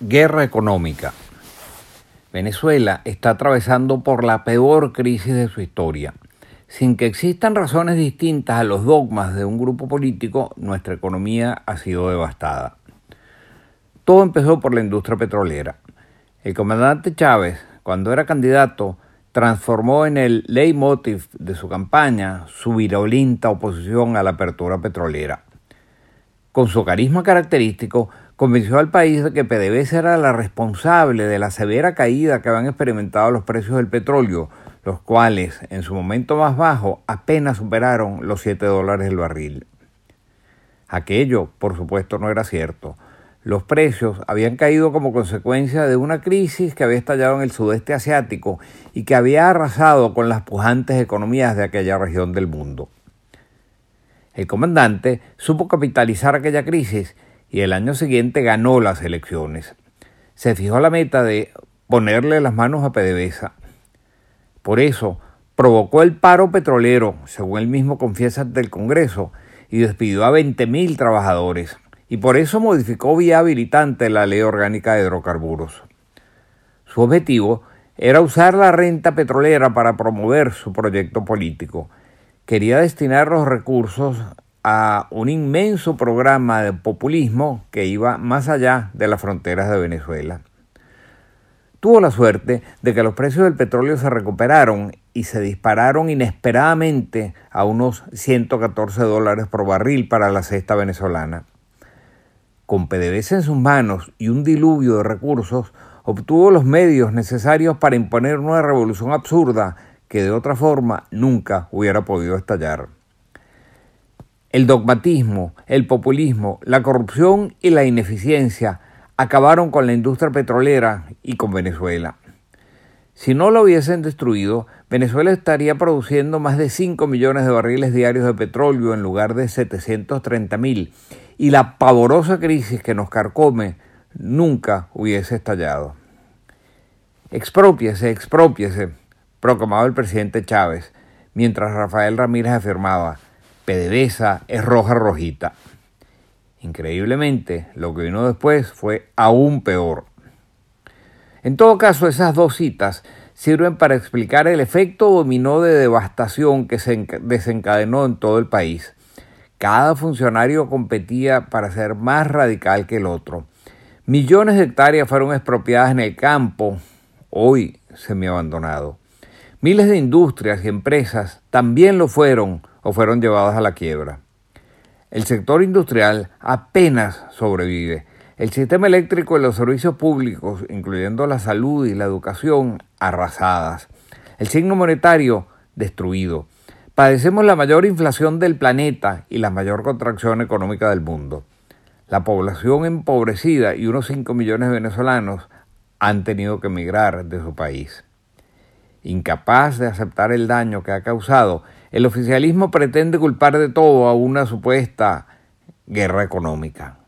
Guerra económica. Venezuela está atravesando por la peor crisis de su historia. Sin que existan razones distintas a los dogmas de un grupo político, nuestra economía ha sido devastada. Todo empezó por la industria petrolera. El comandante Chávez, cuando era candidato, transformó en el leitmotiv de su campaña su virulenta oposición a la apertura petrolera. Con su carisma característico, convenció al país de que PDVSA era la responsable de la severa caída que habían experimentado los precios del petróleo, los cuales en su momento más bajo apenas superaron los 7 dólares el barril. Aquello, por supuesto, no era cierto. Los precios habían caído como consecuencia de una crisis que había estallado en el sudeste asiático y que había arrasado con las pujantes economías de aquella región del mundo. El comandante supo capitalizar aquella crisis y el año siguiente ganó las elecciones. Se fijó la meta de ponerle las manos a PDVSA. Por eso, provocó el paro petrolero, según él mismo confiesa ante el Congreso, y despidió a 20.000 trabajadores. Y por eso modificó vía habilitante la ley orgánica de hidrocarburos. Su objetivo era usar la renta petrolera para promover su proyecto político. Quería destinar los recursos a un inmenso programa de populismo que iba más allá de las fronteras de Venezuela. Tuvo la suerte de que los precios del petróleo se recuperaron y se dispararon inesperadamente a unos 114 dólares por barril para la cesta venezolana. Con PDVSA en sus manos y un diluvio de recursos, obtuvo los medios necesarios para imponer una revolución absurda que de otra forma nunca hubiera podido estallar. El dogmatismo, el populismo, la corrupción y la ineficiencia acabaron con la industria petrolera y con Venezuela. Si no lo hubiesen destruido, Venezuela estaría produciendo más de 5 millones de barriles diarios de petróleo en lugar de 730 mil y la pavorosa crisis que nos carcome nunca hubiese estallado. Expropiese, expropiese, proclamaba el presidente Chávez, mientras Rafael Ramírez afirmaba, PDVSA es roja rojita. Increíblemente, lo que vino después fue aún peor. En todo caso, esas dos citas sirven para explicar el efecto dominó de devastación que se desencadenó en todo el país. Cada funcionario competía para ser más radical que el otro. Millones de hectáreas fueron expropiadas en el campo, hoy semi-abandonado. Miles de industrias y empresas también lo fueron o fueron llevadas a la quiebra. El sector industrial apenas sobrevive. El sistema eléctrico y los servicios públicos, incluyendo la salud y la educación, arrasadas. El signo monetario destruido. Padecemos la mayor inflación del planeta y la mayor contracción económica del mundo. La población empobrecida y unos 5 millones de venezolanos han tenido que emigrar de su país. Incapaz de aceptar el daño que ha causado, el oficialismo pretende culpar de todo a una supuesta guerra económica.